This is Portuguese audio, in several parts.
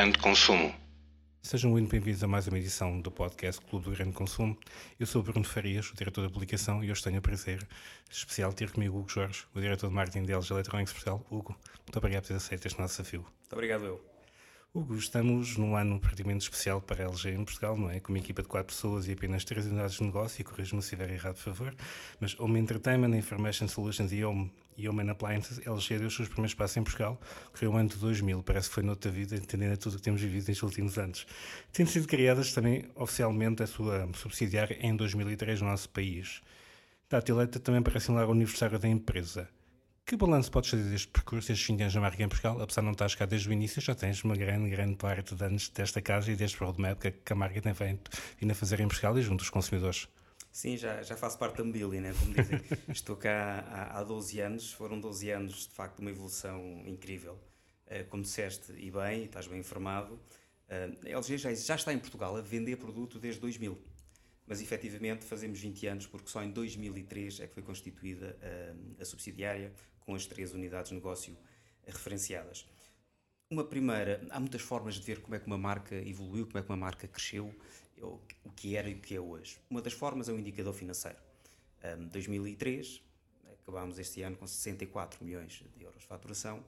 Grande Consumo. Sejam muito bem-vindos a mais uma edição do podcast Clube do Grande Consumo. Eu sou o Bruno Farias, o diretor da publicação, e hoje tenho o prazer especial de ter comigo o Hugo Jorge, o diretor de marketing de LG Electronics Portugal. Hugo, muito obrigado por ter aceito este nosso desafio. Muito obrigado, eu. Hugo, estamos num ano praticamente especial para a LG em Portugal, não é? Com uma equipa de quatro pessoas e apenas três unidades de negócio, e corrijo-me se estiver errado, por favor. Mas Home Entertainment, Information Solutions e Home, e Home and Appliances, LG deu os seus primeiros passos em Portugal, criou o ano de 2000, parece que foi noutra vida, entendendo tudo o que temos vivido nestes últimos anos. Tendo sido criadas também oficialmente a sua subsidiária em 2003 no nosso país. Datileta também para assinalar o aniversário da empresa. Que balanço podes fazer deste percurso, estes 20 anos na marca em Portugal? Apesar de não estar cá desde o início, já tens uma grande, grande parte de anos desta casa e deste roadmap que a marca tem vindo a fazer em Portugal e junto dos consumidores. Sim, já, já faço parte da mobília, né? como dizem. Estou cá há, há 12 anos, foram 12 anos de facto uma evolução incrível. Uh, como disseste, e bem, estás bem informado, uh, a LG já, já está em Portugal a vender produto desde 2000 mas efetivamente fazemos 20 anos porque só em 2003 é que foi constituída a, a subsidiária com as três unidades de negócio referenciadas. Uma primeira, há muitas formas de ver como é que uma marca evoluiu, como é que uma marca cresceu, o que era e o que é hoje. Uma das formas é o indicador financeiro. Um, 2003, acabámos este ano com 64 milhões de euros de faturação,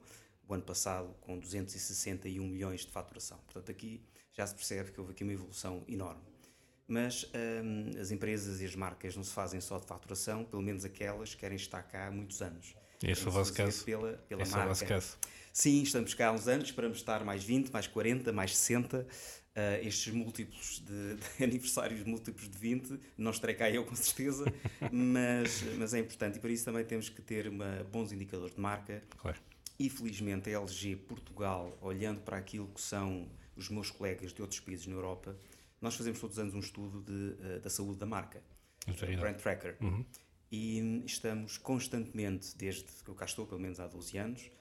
o ano passado com 261 milhões de faturação. Portanto, aqui já se percebe que houve aqui uma evolução enorme. Mas um, as empresas e as marcas não se fazem só de faturação, pelo menos aquelas que querem estar cá há muitos anos. Esse é o vosso caso. Pela, pela Esse marca. é o vosso caso. Sim, estamos cá há uns anos, esperamos estar mais 20, mais 40, mais 60. Uh, estes múltiplos de, de, aniversários múltiplos de 20, não estarei cá eu com certeza, mas, mas é importante e para isso também temos que ter uma, bons indicadores de marca. Claro. E felizmente a LG Portugal, olhando para aquilo que são os meus colegas de outros países na Europa, nós fazemos todos os anos um estudo de, uh, da saúde da marca, o Brand Tracker. Uhum. E estamos constantemente, desde que eu cá estou, pelo menos há 12 anos,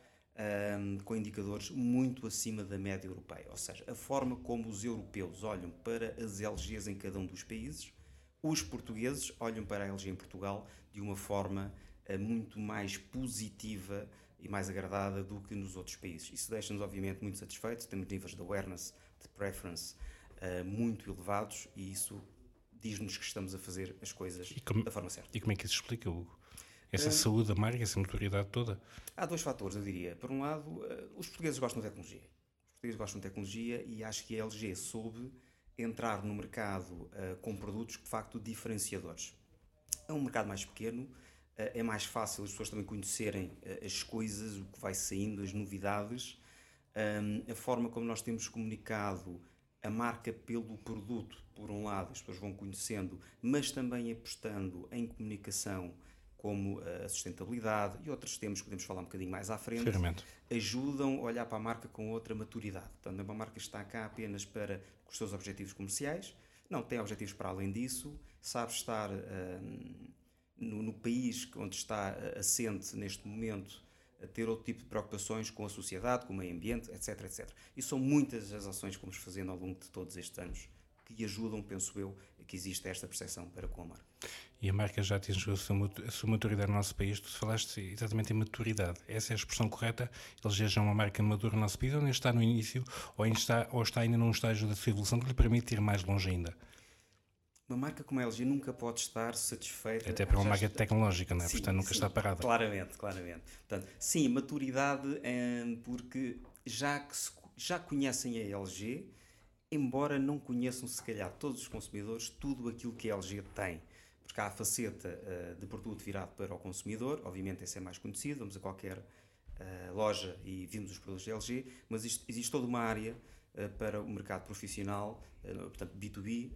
um, com indicadores muito acima da média europeia. Ou seja, a forma como os europeus olham para as LGs em cada um dos países, os portugueses olham para a LG em Portugal de uma forma uh, muito mais positiva e mais agradada do que nos outros países. Isso deixa-nos, obviamente, muito satisfeitos. Temos níveis de awareness, de preference uh, muito elevados e isso diz-nos que estamos a fazer as coisas como, da forma certa. E como é que isso explica, Hugo? Essa uh, saúde da marca, essa maturidade toda? Há dois fatores, eu diria. Por um lado, uh, os portugueses gostam de tecnologia. Os portugueses gostam de tecnologia e acho que a LG soube entrar no mercado uh, com produtos de facto diferenciadores. É um mercado mais pequeno, é mais fácil as pessoas também conhecerem as coisas, o que vai saindo, as novidades, um, a forma como nós temos comunicado a marca pelo produto, por um lado, as pessoas vão conhecendo, mas também apostando em comunicação como a sustentabilidade e outros temas que podemos falar um bocadinho mais à frente, ajudam a olhar para a marca com outra maturidade. Portanto, é uma marca está cá apenas para os seus objetivos comerciais, não tem objetivos para além disso, sabe estar um, no, no, país onde está assente neste momento, a ter outro tipo de preocupações com a sociedade, com o meio ambiente, etc, etc. E são muitas as ações que vamos fazendo ao longo de todos estes anos que ajudam, penso eu, a que exista esta percepção para com a marca. E a marca já atingiu a sua, maturidade no nosso país. Tu falaste exatamente em maturidade. Essa é a expressão correta? Ele já é uma marca madura no nosso país ou ainda está no início ou, ainda está, ou está ainda num estágio da sua evolução que lhe permite ir mais longe ainda? Uma marca como a LG nunca pode estar satisfeita. Até para uma marca está... tecnológica, não é? Sim, Portanto, nunca sim, está parada. Claramente, claramente. Portanto, sim, maturidade, hum, porque já, que se, já conhecem a LG, embora não conheçam, se calhar, todos os consumidores, tudo aquilo que a LG tem. Porque há a faceta uh, de produto virado para o consumidor, obviamente esse é mais conhecido, vamos a qualquer uh, loja e vimos os produtos da LG, mas existe toda uma área uh, para o mercado profissional, portanto B2B,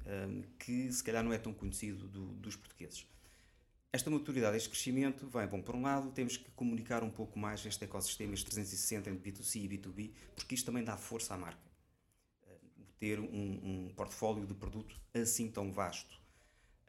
que se calhar não é tão conhecido do, dos portugueses. Esta maturidade, este crescimento, vem, bom, por um lado, temos que comunicar um pouco mais este ecossistema, este 360 entre B2C e B2B, porque isto também dá força à marca ter um, um portfólio de produto assim tão vasto.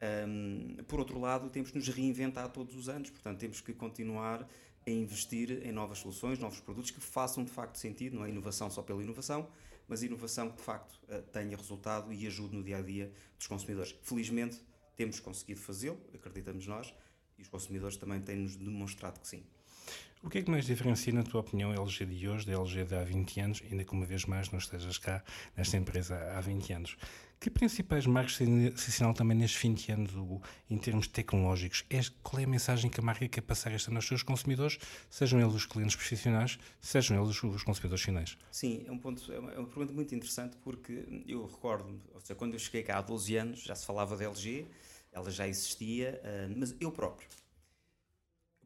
Um, por outro lado, temos que nos reinventar todos os anos, portanto, temos que continuar a investir em novas soluções, novos produtos que façam de facto sentido, não é inovação só pela inovação, mas inovação que de facto eh, tenha resultado e ajude no dia a dia dos consumidores. Felizmente, temos conseguido fazê-lo, acreditamos nós, e os consumidores também têm-nos demonstrado que sim. O que é que mais diferencia, na tua opinião, a LG de hoje da LG de há 20 anos, ainda que uma vez mais não estejas cá nesta empresa há 20 anos? Que principais marcas se assinam também nestes 20 anos em termos tecnológicos? É, qual é a mensagem que a marca quer passar esta aos seus consumidores, sejam eles os clientes profissionais, sejam eles os consumidores finais? Sim, é um ponto, é uma, é uma pergunta muito interessante porque eu recordo, ou seja, quando eu cheguei cá há 12 anos já se falava da LG, ela já existia, uh, mas eu próprio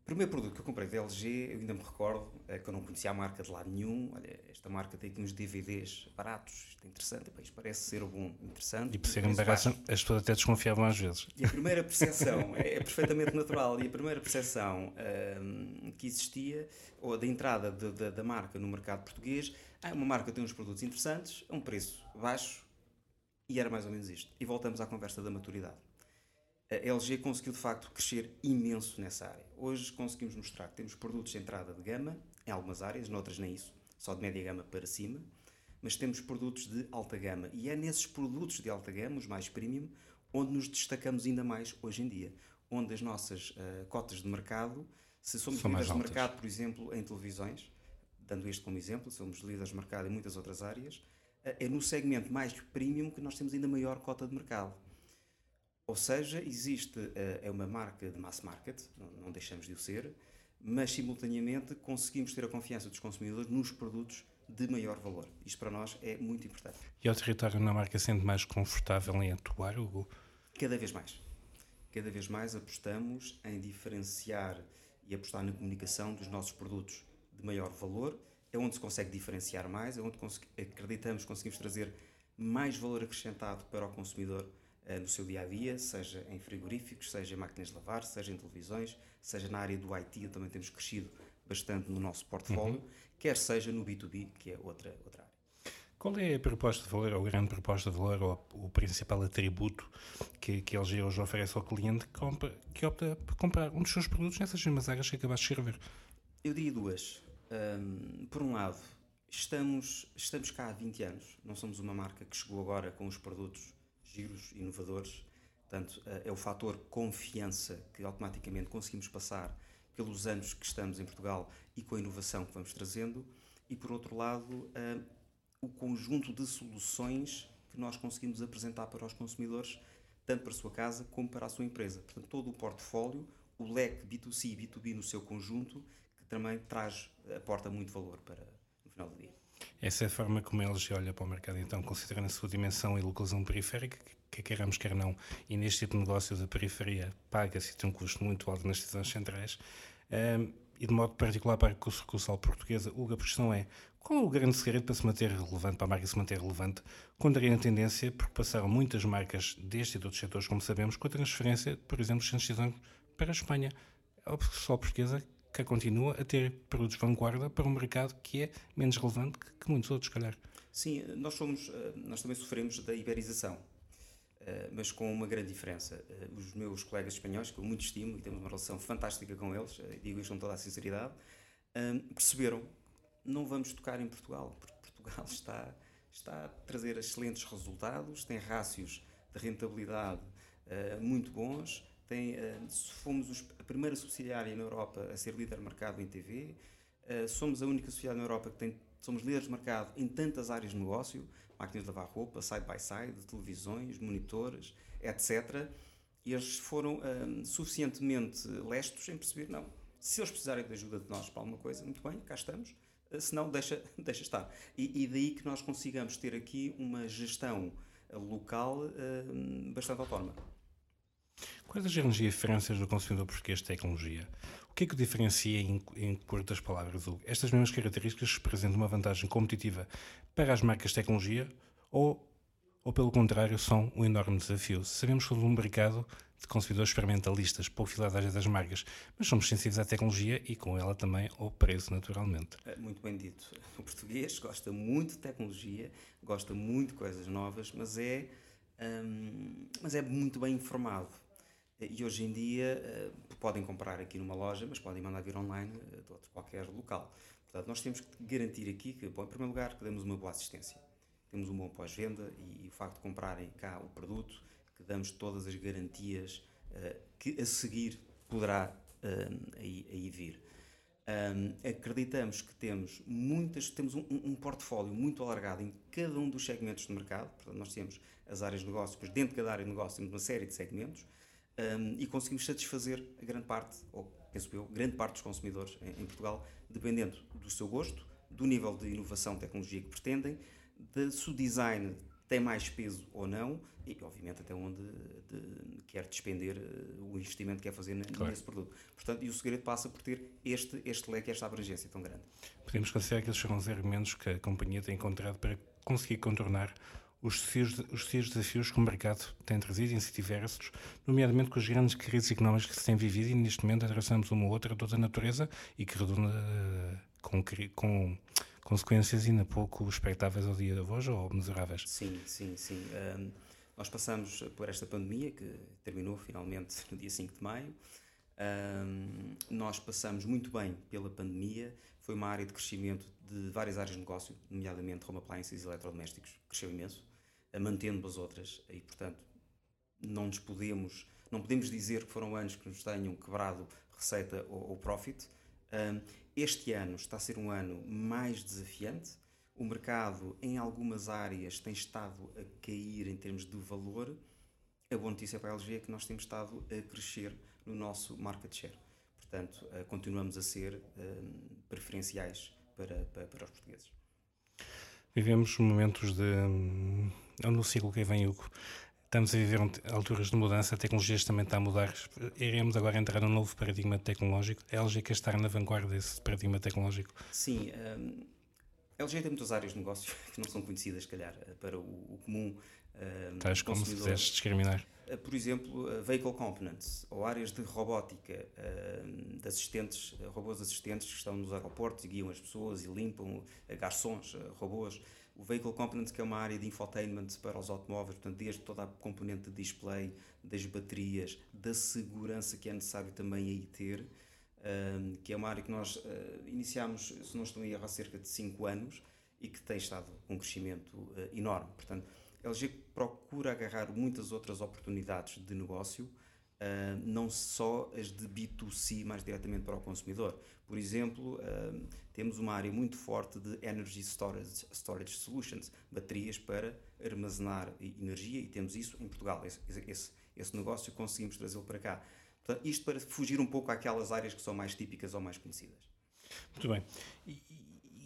o primeiro produto que eu comprei da LG, eu ainda me recordo, é que eu não conhecia a marca de lado nenhum. Olha, esta marca tem aqui uns DVDs baratos, isto é interessante, isto parece ser bom, interessante. E por serem baratos, as pessoas até desconfiavam às vezes. E a primeira percepção é, é perfeitamente natural. E a primeira percepção um, que existia, ou da entrada de, de, da marca no mercado português, ah, uma marca tem uns produtos interessantes, a um preço baixo, e era mais ou menos isto. E voltamos à conversa da maturidade a LG conseguiu de facto crescer imenso nessa área. Hoje conseguimos mostrar que temos produtos de entrada de gama, em algumas áreas, noutras nem isso, só de média gama para cima, mas temos produtos de alta gama. E é nesses produtos de alta gama, os mais premium, onde nos destacamos ainda mais hoje em dia. Onde as nossas uh, cotas de mercado, se somos São líderes de mercado, por exemplo, em televisões, dando este como exemplo, somos líderes de mercado em muitas outras áreas, uh, é no segmento mais premium que nós temos ainda maior cota de mercado. Ou seja, existe, eh, é uma marca de mass market, não deixamos de o ser, mas simultaneamente conseguimos ter a confiança dos consumidores nos produtos de maior valor. Isto para nós é muito importante. E ao território na marca sendo mais confortável em atuar, Hugo? Cada vez mais. Cada vez mais apostamos em diferenciar e apostar na comunicação dos nossos produtos de maior valor. É onde se consegue diferenciar mais, é onde acreditamos que conseguimos trazer mais valor acrescentado para o consumidor no seu dia a dia, seja em frigoríficos, seja em máquinas de lavar, seja em televisões, seja na área do IT, também temos crescido bastante no nosso portfólio, uhum. quer seja no B2B, que é outra, outra área. Qual é a proposta de valor, ou a grande proposta de valor, ou o principal atributo que, que a LG hoje oferece ao cliente que, compra, que opta por comprar um dos seus produtos nessas mesmas áreas que acabaste de escrever? Eu diria duas. Um, por um lado, estamos, estamos cá há 20 anos, não somos uma marca que chegou agora com os produtos giros, inovadores. Portanto, eh, é o fator confiança que automaticamente conseguimos passar pelos anos que estamos em Portugal e com a inovação que vamos trazendo. E, por outro lado, eh, o conjunto de soluções que nós conseguimos apresentar para os consumidores, tanto para a sua casa como para a sua empresa. Portanto, todo o portfólio, o leque B2C e B2B no seu conjunto, que também traz, aporta muito valor para no final do dia. Essa é a forma como a LG olha para o mercado, então, considerando a sua dimensão e localização periférica, que queremos, quer não, e neste tipo de negócios a periferia paga-se e tem um custo muito alto nas decisões centrais, um, e de modo particular para a sucursal portuguesa, Hugo, a questão é, qual é o grande segredo para se manter relevante, para a marca se manter relevante, contrariando a tendência, porque passaram muitas marcas deste e de outros setores, como sabemos, com a transferência, por exemplo, de decisões para a Espanha. A sucursal portuguesa que continua a ter produtos vanguarda para um mercado que é menos relevante que, que muitos outros, calhar. Sim, nós somos, eh, nós também sofremos da iberização, eh, mas com uma grande diferença. Eh, os meus colegas espanhóis, que eu muito estimo e temos uma relação fantástica com eles, digo isto com toda a sinceridade, perceberam não vamos tocar em Portugal, porque Portugal está, está a trazer excelentes resultados, tem rácios de rentabilidade muito bons, tem, uh, fomos os, a primeira subsidiária na Europa a ser líder de mercado em TV, eh, somos a única subsidiária na Europa que tem, somos líderes de mercado em tantas áreas de negócio, máquinas de lavar roupa, side by side, televisões, monitores, etc. E eles foram uh, suficientemente lestos em perceber, não, se eles precisarem de ajuda de nós para alguma coisa, muito bem, cá estamos, se não, deixa, deixa estar. E, e, daí que nós consigamos ter aqui uma gestão local bastante autónoma. Quais as grandes diferenças do consumidor português de tecnologia? O que é que o diferencia em, em curtas palavras? Estas mesmas características representam uma vantagem competitiva para as marcas de tecnologia ou, ou pelo contrário, são um enorme desafio? Sabemos que somos um mercado de consumidores experimentalistas, pouco filadas das marcas, mas somos sensíveis à tecnologia e com ela também ao preço, naturalmente. É, muito bem dito. O português gosta muito de tecnologia, gosta muito de coisas novas, mas é, hum, mas é muito bem informado e hoje em dia uh, podem comprar aqui numa loja, mas podem mandar vir online uh, de outro, qualquer local. Portanto, nós temos que garantir aqui que, bom, em primeiro lugar, que damos uma boa assistência. Temos um bom pós-venda e, e, o facto de comprarem cá o produto, que damos todas as garantias uh, que a seguir poderá aí, aí, vir. Um, acreditamos que temos muitas, temos um, um, portfólio muito alargado em cada um dos segmentos de mercado. Portanto, nós temos as áreas de negócio, depois dentro de cada área de negócio temos uma série de segmentos um, e conseguimos satisfazer a grande parte, ou penso eu, grande parte dos consumidores em, em, Portugal, dependendo do seu gosto, do nível de inovação, tecnologia que pretendem, de se o design tem mais peso ou não e, obviamente, até onde de, quer despender uh, o investimento que quer fazer claro. nesse produto. Portanto, e o segredo passa por ter este, este leque, esta abrangência tão grande. Podemos considerar que esses são os argumentos que a companhia tem encontrado para conseguir contornar os seus desafios que o mercado tem trazido, em diversos, nomeadamente com as grandes crises económicas que se têm vivido e neste momento atravessamos uma ou outra toda a natureza e que redunda uh, com, com consequências ainda pouco expectáveis ao dia de hoje ou mesuráveis. Sim, sim, sim. Um, nós passamos por esta pandemia que terminou finalmente no dia 5 de maio. Um, nós passamos muito bem pela pandemia, foi uma área de crescimento de várias áreas de negócio, nomeadamente home appliances e eletrodomésticos, cresceu imenso mantendo as outras. E, portanto, não nos podemos, não podemos dizer que foram anos que nos tenham quebrado receita ou, ou profit. Este ano está a ser um ano mais desafiante. O mercado, em algumas áreas, tem estado a cair em termos de valor. A boa notícia para a LG é que nós temos estado a crescer no nosso market share. Portanto, uh, continuamos a ser preferenciais para, para, para os portugueses. Vivemos momentos de no ciclo que vem, Hugo. Estamos a viver alturas de mudança, a tecnologia também está a mudar. Iremos agora entrar num novo paradigma tecnológico. A LG quer estar na vanguarda desse paradigma tecnológico? Sim. Um, a LG tem muitas áreas de negócio que não são conhecidas, se calhar, para o, o comum um, Tais como se fizeste discriminar. Uh, por exemplo, uh, vehicle components ou áreas de robótica, uh, de assistentes, robôs assistentes que estão nos aeroportos e guiam as pessoas e limpam, garçons, robôs o Vehicle Components, que é uma área de infotainment para os automóveis, portanto, desde toda a componente de display, das baterias, da segurança que é necessário também aí ter, que é uma área que nós iniciámos, se não estou em erro, há cerca de 5 anos e que tem estado um crescimento enorme. Portanto, LG procura agarrar muitas outras oportunidades de negócio Uh, não só as de B2C mais diretamente para o consumidor. Por exemplo, uh, temos uma área muito forte de Energy Storage, storage Solutions, baterias para armazenar energia, e temos isso em Portugal. Esse, esse, esse negócio conseguimos trazê-lo para cá. Portanto, isto para fugir um pouco àquelas áreas que são mais típicas ou mais conhecidas. Muito bem.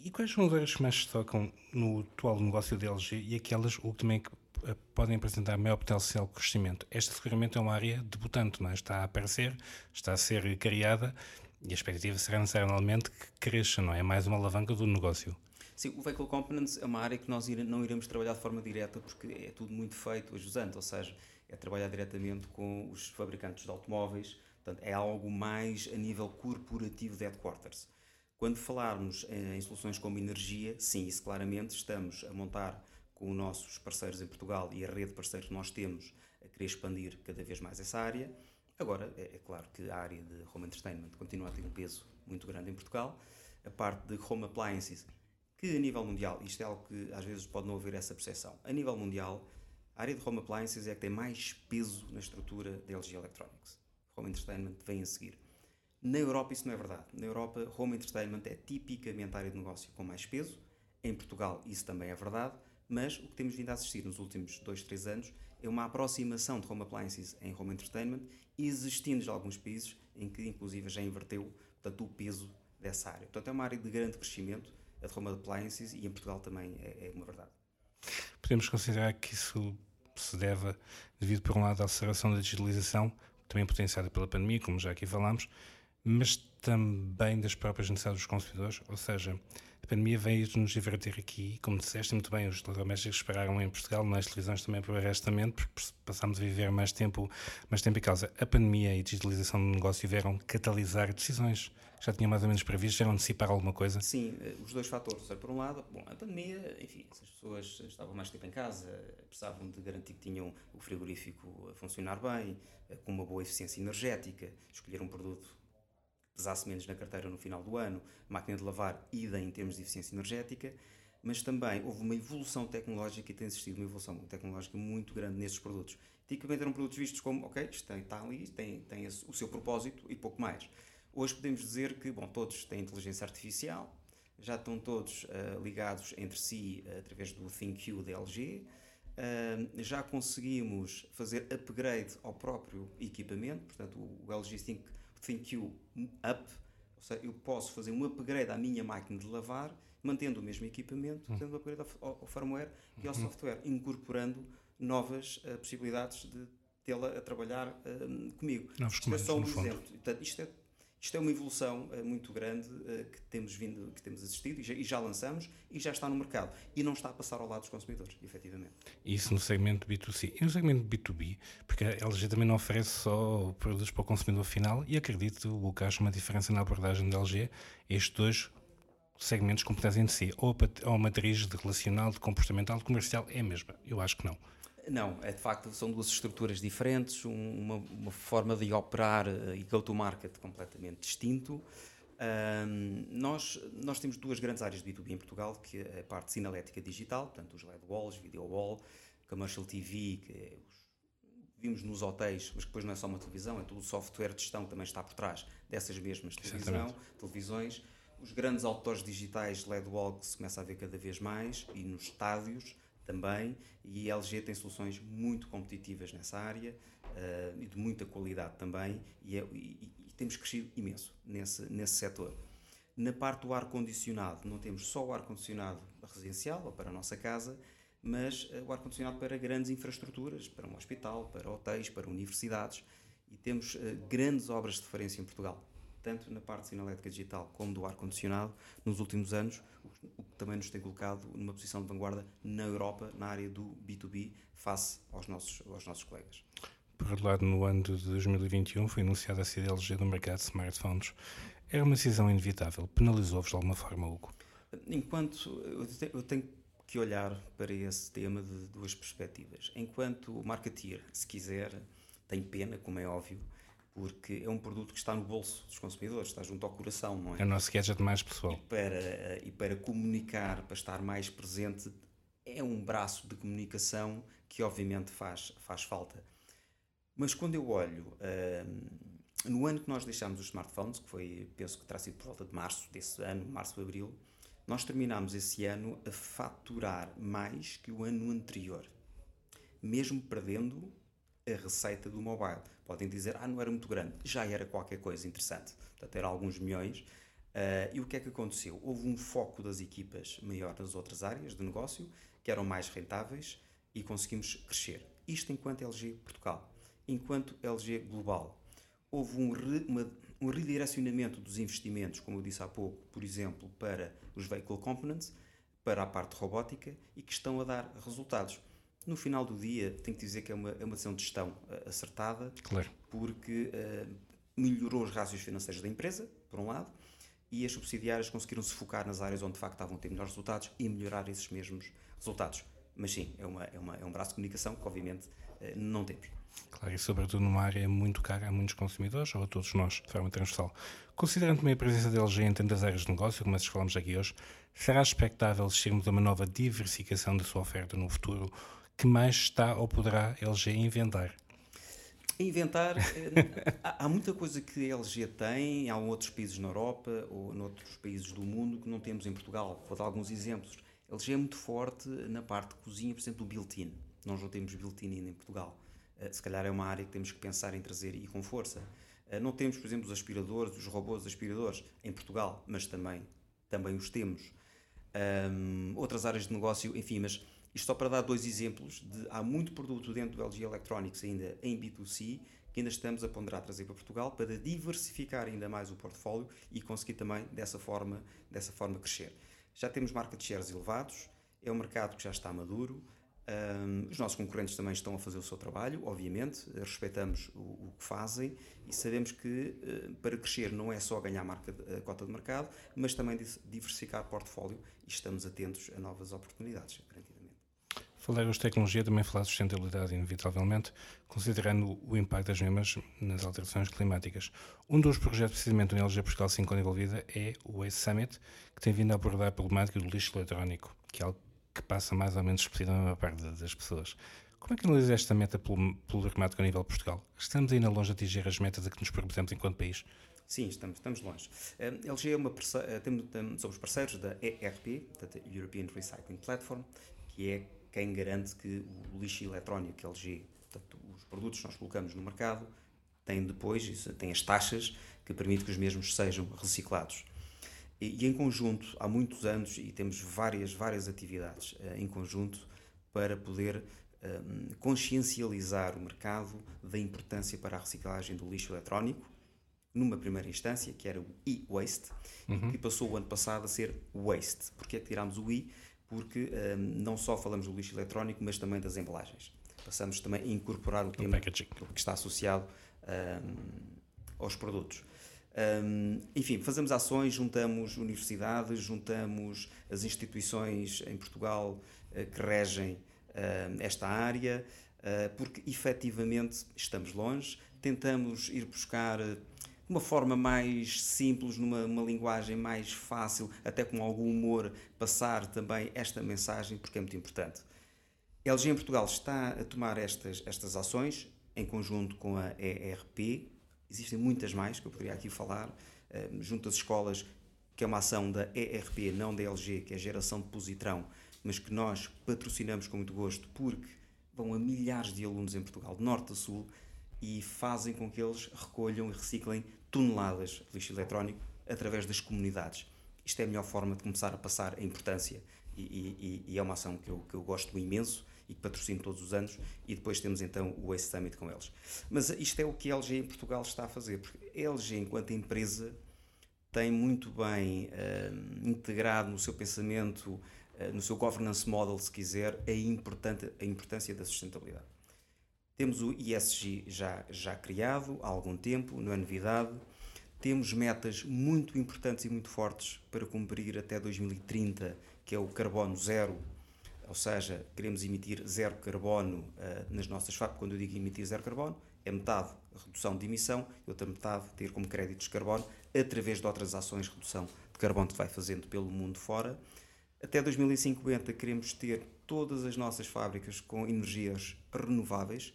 E quais são as áreas que mais se tocam no atual negócio da LG e aquelas, o que também eh, podem apresentar maior potencial de crescimento. Esta seguramente é uma área debutante, não é? está a aparecer, está a ser criada e a expectativa será necessariamente que cresça, não é? É mais uma alavanca do negócio. Sim, o Vehicle Components é uma área que nós não iremos trabalhar de forma direta porque é tudo muito feito a jusante, ou seja, é trabalhar diretamente com os fabricantes de automóveis, portanto é algo mais a nível corporativo de headquarters. Quando falarmos em soluções como energia, sim, isso claramente estamos a montar com os nossos parceiros em Portugal e a rede de parceiros que nós temos a querer expandir cada vez mais essa área. Agora, é, é, claro que a área de home entertainment continua a ter um peso muito grande em Portugal. A parte de home appliances, que a nível mundial, isto é algo que às vezes pode não haver essa percepção, a nível mundial, a área de home appliances é que tem mais peso na estrutura da LG Electronics. Home entertainment vem a seguir. Na Europa isso não é verdade. Na Europa, home entertainment é tipicamente a área de negócio com mais peso. Em Portugal isso também é verdade mas o que temos vindo a assistir nos últimos dois, três anos é uma aproximação de home appliances em home entertainment, existindo já alguns países em que inclusive já inverteu portanto, o peso dessa área. Portanto, é uma área de grande crescimento, a de home appliances, e em Portugal também é, é uma verdade. Podemos considerar que isso se deve, devido por um lado à aceleração da digitalização, também potenciada pela pandemia, como já aqui falámos, mas também das próprias necessidades dos consumidores, ou seja, a pandemia veio-nos divertir aqui, como disseste muito bem, os eletrodomésticos pararam em Portugal, nas televisões também por arrestamento, porque passámos a viver mais tempo, mais tempo em causa. A pandemia e a digitalização do negócio vieram catalisar decisões já tinha mais ou menos previsto, já antecipar alguma coisa? Sim, eh, os dois fatores. Por um lado, bom, a pandemia, enfim, as pessoas estavam mais tempo em casa, precisavam de garantir que tinham o frigorífico a funcionar bem, eh, com uma boa eficiência energética, escolher um produto pesasse menos na carteira no final do ano, máquina de lavar, ida em termos de eficiência energética, mas também houve uma evolução tecnológica e tem existido uma evolução tecnológica muito grande nesses produtos. Tipicamente eram produtos vistos como, ok, tem, está ali, tem, tem o seu propósito e pouco mais. Hoje podemos dizer que, bom, todos têm inteligência artificial, já estão todos uh, ligados entre si uh, através do ThinQ da LG, uh, já conseguimos fazer upgrade ao próprio equipamento, portanto, o LG Think, ThinQ Up, ou seja, eu posso fazer um upgrade à minha máquina de lavar, mantendo o mesmo equipamento, fazendo um upgrade ao, ao, firmware e ao uhum. software, incorporando novas possibilidades de tê-la a trabalhar comigo. Novos isto é só um exemplo. Portanto, isto é isto é uma evolução uh, muito grande uh, que temos vindo, que temos assistido e já, e já, lançamos e já está no mercado e não está a passar ao lado dos consumidores, efetivamente. Isso no segmento B2C. E no segmento B2B, porque a LG também não oferece só produtos para o consumidor final e acredito, Lucas, uma diferença na abordagem da LG, estes dois segmentos competentes entre si, ou a, ou a matriz de relacional, de comportamental, de comercial é a mesma. Eu acho que não. Não, é de facto são duas estruturas diferentes, uma, uma forma de operar eh, e go-to-market completamente distinto. Um, nós, nós temos duas grandes áreas de B2B em Portugal, que é a parte sinalética digital, portanto os LED walls, video wall, commercial TV, que é os, vimos nos hotéis, mas que depois não é só uma televisão, é todo o software de gestão que também está por trás dessas mesmas televisão, televisões. Os grandes outdoors digitais LED wall que se começa a ver cada vez mais e nos estádios também, e a LG tem soluções muito competitivas nessa área uh, e de muita qualidade também, e, é, e, e, temos crescido imenso nesse, nesse setor. Na parte do ar-condicionado, não temos só o ar-condicionado residencial ou para a nossa casa, mas uh, o ar-condicionado para grandes infraestruturas, para um hospital, para hotéis, para universidades, e temos uh, grandes obras de referência em Portugal tanto na parte sinalética digital como do ar-condicionado, nos últimos anos, o também nos tem colocado numa posição de vanguarda na Europa, na área do B2B, face aos nossos, aos nossos colegas. Por outro lado, no ano de 2021 foi anunciada a CDLG do mercado de smartphones. Era uma decisão inevitável. Penalizou-vos de alguma forma, Hugo? Enquanto eu tenho que olhar para esse tema de duas perspectivas. Enquanto marketeer, se quiser, tem pena, como é óbvio, porque é um produto que está no bolso dos consumidores, está junto ao coração, não é? É o nosso gadget mais pessoal. E para, e para comunicar, para estar mais presente, é um braço de comunicação que obviamente faz, faz falta. Mas quando eu olho, uh, no ano que nós deixámos os smartphones, que foi, penso que terá sido por volta de março desse ano, março, abril, nós terminámos esse ano a faturar mais que o ano anterior, mesmo perdendo a receita do mobile. Podem dizer, ah, não era muito grande. Já era qualquer coisa interessante. Portanto, era alguns milhões. Uh, e o que é que aconteceu? Houve um foco das equipas maior nas outras áreas de negócio, que eram mais rentáveis, e conseguimos crescer. Isto enquanto LG Portugal. Enquanto LG Global, houve um, re, uma, um redirecionamento dos investimentos, como eu disse há pouco, por exemplo, para os Vehicle Components, para a parte robótica, e que estão a dar resultados. No final do dia, tenho que dizer que é uma, é uma decisão de gestão uh, acertada, claro. porque uh, melhorou os rácios financeiros da empresa, por um lado, e as subsidiárias conseguiram se focar nas áreas onde de facto estavam a ter melhores resultados e melhorar esses mesmos resultados. Mas sim, é, uma, é, uma, é um braço de comunicação que obviamente uh, não temos. Claro, e sobretudo numa área muito cara a muitos consumidores ou a todos nós, de forma transversal. Considerando também a presença da LG em tantas áreas de negócio, como as falamos aqui hoje, será expectável assistirmos a uma nova diversificação da sua oferta no futuro que mais está ou poderá LG inventar? Inventar, eh, há, muita coisa que a LG tem, há outros países na Europa ou noutros países do mundo que não temos em Portugal. Vou dar alguns exemplos. A LG é muito forte na parte de cozinha, por exemplo, do built-in. Nós não temos built-in ainda em Portugal. Eh, se calhar é uma área que temos que pensar em trazer e com força. Eh, não temos, por exemplo, os aspiradores, os robôs aspiradores em Portugal, mas também, também os temos. Um, outras áreas de negócio, enfim, mas isto só para dar dois exemplos de há muito produto dentro do LG Electronics ainda em B2C que ainda estamos a ponderar trazer para Portugal para diversificar ainda mais o portfólio e conseguir também dessa forma, dessa forma crescer. Já temos market shares elevados, é um mercado que já está maduro, um, os nossos concorrentes também estão a fazer o seu trabalho, obviamente, respeitamos o, o que fazem e sabemos que uh, para crescer não é só ganhar marca, a cota de mercado, mas também diversificar portfólio e estamos atentos a novas oportunidades, Falar hoje de tecnologia, também falar de sustentabilidade, inevitavelmente, considerando o impacto das mesmas nas alterações climáticas. Um dos projetos, precisamente, onde a LG Portugal se encontra envolvida é o Waste Summit, que tem vindo a abordar a problemática do lixo eletrónico, que é algo que passa mais ou menos despercebido na maior parte das pessoas. Como é que analisa esta meta problemática a nível de Portugal? Estamos ainda longe de atingir as metas a que nos propusemos enquanto país? Sim, estamos, estamos longe. A LG é uma temos, somos parceiros da ERP, portanto, European Recycling Platform, que é quem garante que o lixo eletrónico LG, portanto, os produtos que nós colocamos no mercado, têm depois, têm as taxas que permitem que os mesmos sejam reciclados. E, e, em conjunto, há muitos anos, e temos várias, várias atividades uh, em conjunto para poder um, consciencializar o mercado da importância para a reciclagem do lixo eletrónico, numa primeira instância, que era o e-waste, uhum. que passou o ano passado a ser waste. Porquê é que tirámos o i? Porque um, não só falamos do lixo eletrónico, mas também das embalagens. Passamos também a incorporar o, tema packaging. que está associado um, aos produtos. Um, enfim, fazemos ações, juntamos universidades, juntamos as instituições em Portugal uh, que regem uh, esta área, uh, porque efetivamente estamos longe, tentamos ir buscar uma forma mais simples, numa linguagem mais fácil, até com algum humor, passar também esta mensagem, porque é muito importante. A LG em Portugal está a tomar estas, estas ações em conjunto com a ERP, Existem muitas mais que eu poderia aqui falar, uh, junto às escolas, que é uma ação da ERP, não da LG, que é a geração de positrão, mas que nós patrocinamos com muito gosto porque vão a milhares de alunos em Portugal, de norte a sul, e fazem com que eles recolham e reciclem toneladas de lixo eletrónico através das comunidades. Isto é a melhor forma de começar a passar a importância e, e, e é uma ação que eu, que eu gosto imenso e que patrocino todos os anos, e depois temos então o Waste Summit com eles. Mas isto é o que a LG em Portugal está a fazer, porque a LG, enquanto empresa, tem muito bem uh, integrado no seu pensamento, uh, no seu governance model, se quiser, a, importante, a importância da sustentabilidade. Temos o ISG já, já criado há algum tempo, não é novidade. Temos metas muito importantes e muito fortes para cumprir até 2030, que é o carbono zero ou seja, queremos emitir zero carbono uh, nas nossas fábricas. Quando eu digo emitir zero carbono, é metade redução de emissão e outra metade ter como créditos de carbono através de outras ações de redução de carbono que vai fazendo pelo mundo fora. Até 2050 queremos ter todas as nossas fábricas com energias renováveis,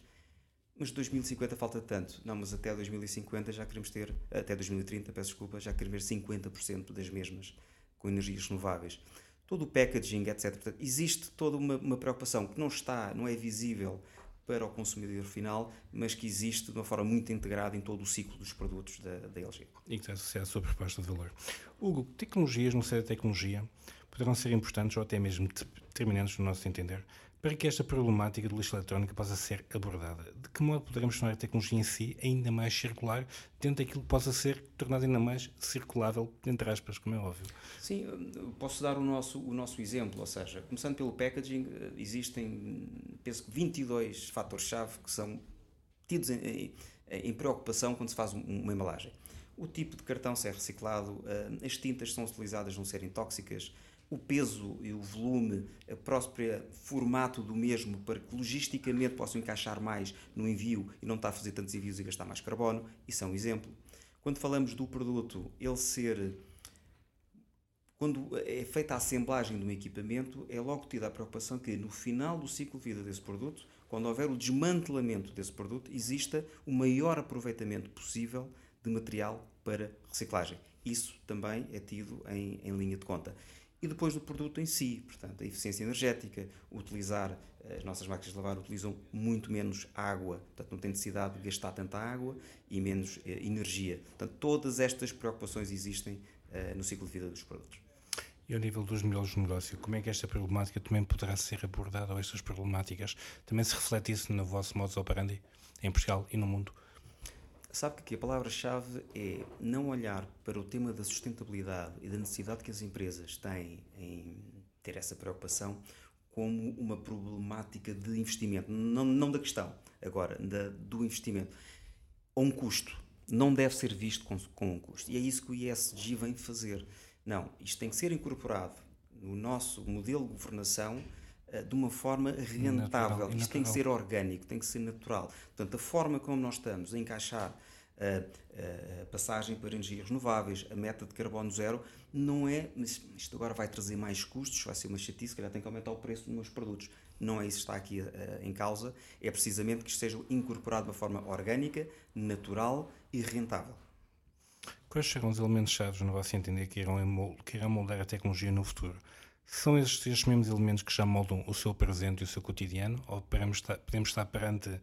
mas 2050 falta tanto. Não, mas até 2050 já queremos ter, até 2030, peço desculpa, já queremos ter 50% das mesmas com energias renováveis todo o packaging, etc. Portanto, existe toda uma, uma, preocupação que não está, não é visível para o consumidor final, mas que existe de uma forma muito integrada em todo o ciclo dos produtos da, da LG. E que está associado à sua proposta de valor. Hugo, tecnologias no setor da tecnologia poderão ser importantes ou até mesmo determinantes no nosso entender para que esta problemática do lixo eletrónico possa ser abordada? De que modo poderemos tornar a tecnologia em si ainda mais circular, dentro daquilo que possa ser tornado ainda mais circulável, entre aspas, como é óbvio? Sim, posso dar o nosso, o nosso exemplo, ou seja, começando pelo packaging, existem, penso que 22 fatores-chave que são tidos em, em, preocupação quando se faz uma embalagem. O tipo de cartão ser reciclado, eh, as tintas são utilizadas não serem tóxicas, o peso e o volume, o próprio formato do mesmo, para que logisticamente possam encaixar mais no envio e não estar a fazer tantos envios e gastar mais carbono. Isso é um exemplo. Quando falamos do produto, ele ser. Quando é feita a assemblagem de um equipamento, é logo tida a preocupação que no final do ciclo de vida desse produto, quando houver o desmantelamento desse produto, exista o maior aproveitamento possível de material para reciclagem. Isso também é tido em, em linha de conta e depois do produto em si, portanto, a eficiência energética, utilizar, eh, as nossas máquinas de lavar utilizam muito menos água, portanto, não tem necessidade de gastar tanta água e menos eh, energia. Portanto, todas estas preocupações existem eh, no ciclo de vida dos produtos. E ao nível dos modelos de negócio, como é que esta problemática também poderá ser abordada ou estas problemáticas também se reflete isso no vosso modus operandi em Portugal e no mundo? Sabe que a palavra-chave é não olhar para o tema da sustentabilidade e da necessidade que as empresas têm em ter essa preocupação como uma problemática de investimento, não, não da questão, agora, da, do investimento. Ou um custo. Não deve ser visto com, com um custo. E é isso que o ISG vem fazer. Não, isto tem que ser incorporado no nosso modelo de governação de uma forma rentável. Natural, Isto tem que ser orgânico, tem que ser natural. Portanto, a forma como nós estamos a encaixar a, a, a, passagem para energias renováveis, a meta de carbono zero, não é. Mas isto agora vai trazer mais custos, vai ser uma chatice, se calhar tem que aumentar o preço dos meus produtos. Não é isso que está aqui uh, em causa, é precisamente que isto seja incorporado de uma forma orgânica, natural e rentável. Quais serão os elementos-chave no vosso entender que irão, que irão moldar a tecnologia no futuro? São estes, mesmos elementos que já moldam o seu presente e o seu cotidiano? Ou podemos estar, podemos estar perante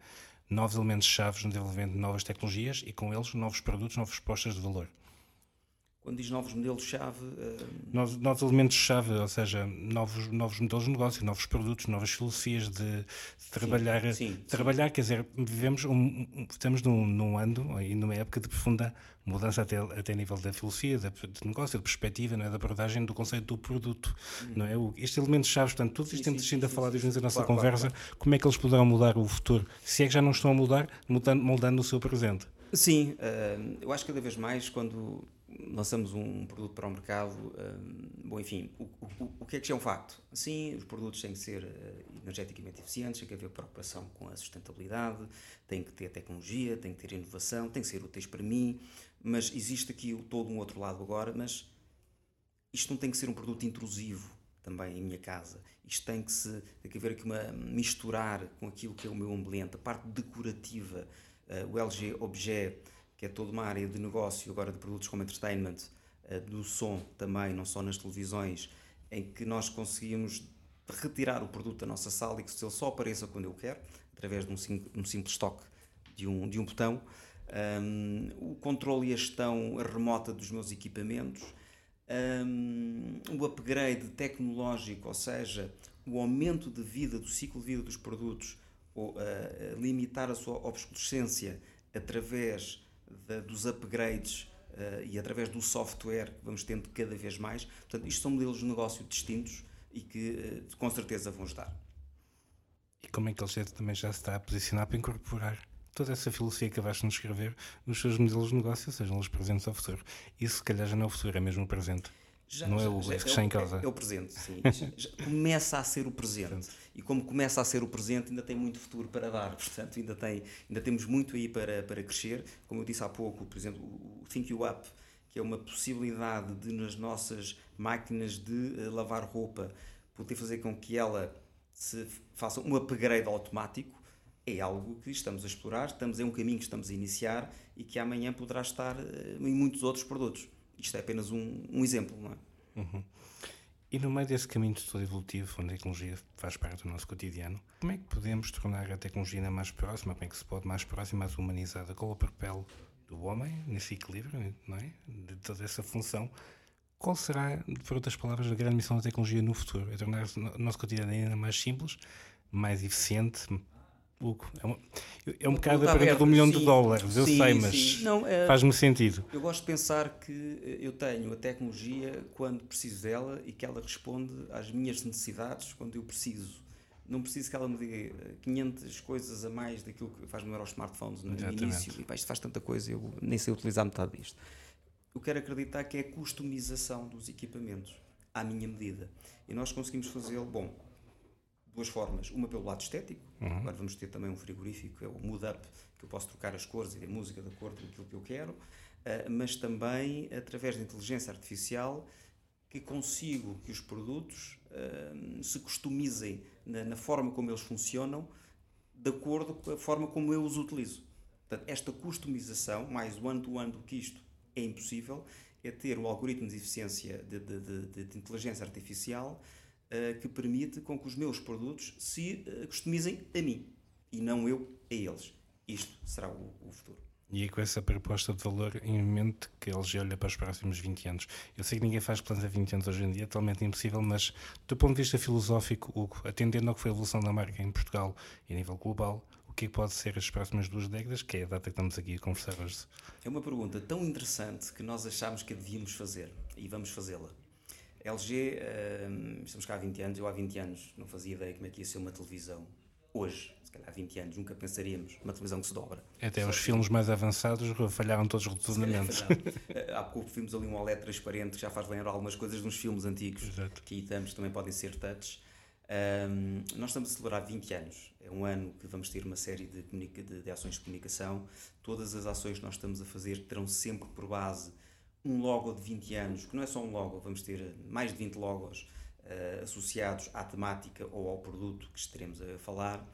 novos elementos-chave no desenvolvimento de novas tecnologias e com eles novos produtos, novas propostas de valor? Quando diz novos modelos-chave. Uh... Novos, novos elementos-chave, ou seja, novos, novos modelos de negócio, novos produtos, novas filosofias de, de trabalhar. Sim, sim, trabalhar, sim. quer dizer, vivemos um, estamos num, num ano e numa época de profunda mudança até, até a nível da filosofia, de, de negócio, de perspectiva, não é? da abordagem do conceito do produto. Hum. Não é? O, estes elementos-chave, portanto, todos isto temos ainda a falar desde a nossa claro, conversa, claro, claro. como é que eles poderão mudar o futuro? Se é que já não estão a mudar, moldando, moldando o seu presente. Sim, uh, eu acho que cada vez mais quando lançamos um produto para o mercado, um, bom, enfim, o, o, o, que é que é um facto? Sim, os produtos têm que ser uh, energeticamente eficientes, tem que haver preocupação com a sustentabilidade, tem que ter tecnologia, tem que ter inovação, tem que ser úteis para mim, mas existe aqui todo um outro lado agora, mas isto não tem que ser um produto intrusivo também em minha casa. Isto tem que, se, tem que haver aqui uma misturar com aquilo que é o meu ambiente, a parte decorativa, uh, o LG Objet, que é toda uma área de negócio agora de produtos como entertainment, uh, do som também, não só nas televisões, em que nós conseguimos retirar o produto da nossa sala e que ele só apareça quando eu quero, através de um, um simples toque de um, de um botão. Um, o controle e a gestão remota dos meus equipamentos, um, o upgrade tecnológico, ou seja, o aumento de vida, do ciclo de vida dos produtos, ou uh, limitar a sua obsolescência através de, dos upgrades uh, e através do software que vamos tendo cada vez mais. Portanto, isto são modelos de negócio distintos e que uh, com certeza vão estar. E como é que ele também já se está a posicionar para incorporar toda essa filosofia que acabaste de nos escrever nos seus modelos de negócio, sejam eles presentes ou futuro? Isso, se calhar, já não é o futuro, é mesmo o presente. Já, não é o já, que está em causa. É, é, o presente, sim. começa a ser o presente. E como começa a ser o presente, ainda tem muito futuro para dar. Portanto, ainda, tem, ainda temos muito aí para, para crescer. Como eu disse há pouco, por exemplo, o Think You Up, que é uma possibilidade de, nas nossas máquinas de uh, lavar roupa, poder fazer com que ela se faça um upgrade automático é algo que estamos a explorar, estamos em um caminho que estamos a iniciar e que amanhã poderá estar eh, em muitos outros produtos. Isto é apenas um, um exemplo, não é? Uhum. E no meio desse caminho todo evolutivo, onde a tecnologia faz parte do nosso cotidiano, como é que podemos tornar a tecnologia mais próxima? Como é que se pode mais próxima, mais humanizada? Qual o papel do homem nesse equilíbrio, não é? De toda essa função? Qual será, por outras palavras, a grande missão da tecnologia no futuro? É tornar o nosso cotidiano ainda mais simples, mais eficiente, É, uma, é um bocado a pergunta um milhão sim, de dólares, eu sim, sei, mas é, faz-me sentido. Eu gosto de pensar que eu tenho a tecnologia quando preciso dela e que ela responde às minhas necessidades quando eu preciso. Não preciso que ela me diga 500 coisas a mais daquilo que faz no Euro Smartphones no Exatamente. início. E pá, isto faz tanta coisa, eu nem sei utilizar metade disto. Eu quero acreditar que é a customização dos equipamentos à minha medida. E nós conseguimos fazê-lo, bom, duas formas. Uma pelo lado estético, uhum. agora vamos ter também um frigorífico, é o Mood Up, que eu posso trocar as cores e a música de acordo com aquilo que eu quero, uh, mas também através da inteligência artificial que consigo que os produtos uh, se customizem na, na, forma como eles funcionam, de acordo com a forma como eu os utilizo. Portanto, esta customização, mais one-to-one -one do que isto, é impossível, é ter um algoritmo de eficiência de, de, de, de inteligência artificial que permite com que os meus produtos se uh, customizem a mim e não eu a eles. Isto será o, o futuro. E é com essa proposta de valor em mente que a LG olha para os próximos 20 anos. Eu sei que ninguém faz planos a 20 anos hoje em dia, é totalmente impossível, mas do ponto de vista filosófico, Hugo, atendendo ao que foi a evolução da marca em Portugal e a nível global, o que pode ser as próximas duas décadas, que é a data que estamos aqui a conversar hoje? É uma pergunta tão interessante que nós achámos que devíamos fazer e vamos fazê-la. LG, uh, estamos cá há 20 anos, eu há 20 anos não fazia ideia como é que ia ser uma televisão. Hoje, se calhar há 20 anos, nunca pensaríamos uma televisão que se dobra. Até os filmes mais avançados falharam todos rotundamente. Eh, há pouco vimos ali um OLED transparente que já faz lembrar algumas coisas de uns filmes antigos, Exato. que estamos, também podem ser touch. Um, nós estamos a celebrar 20 anos. É um ano que vamos ter uma série de, de, de ações de comunicação. Todas as ações que nós estamos a fazer terão sempre por base um logo de 20 anos, que não é só um logo, vamos ter mais de 20 logos uh, associados à temática ou ao produto que estaremos a falar.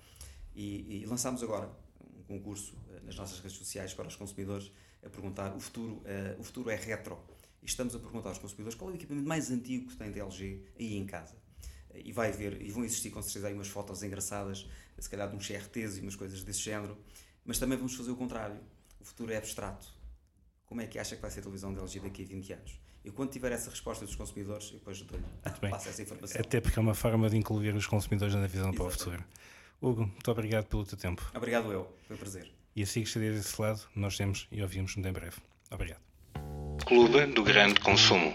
E, e lançámos agora um concurso uh, nas nossas redes sociais para os consumidores a perguntar, o futuro, uh, o futuro é retro. E estamos a perguntar aos consumidores qual é o equipamento mais antigo que tem de LG aí em casa. E vai ver, e vão existir com certeza aí umas fotos engraçadas, se calhar de uns CRTs e umas coisas desse género, mas também vamos fazer o contrário. O futuro é abstrato. Como é que acha que vai ser a televisão da LG daqui a 20 anos? E quando tiver essa resposta dos consumidores, eu depois dou-lhe passo essa informação. Até porque é uma forma de incluir os consumidores na visão para o futuro. Hugo, muito obrigado pelo teu tempo. Obrigado eu, foi um prazer. E assim que esteja desse lado, nós temos e ouvimos muito em breve. Obrigado. Clube do Grande Consumo.